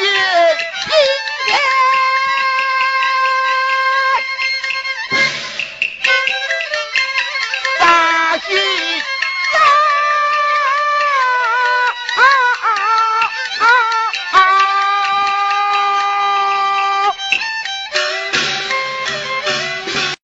一今天，大喜。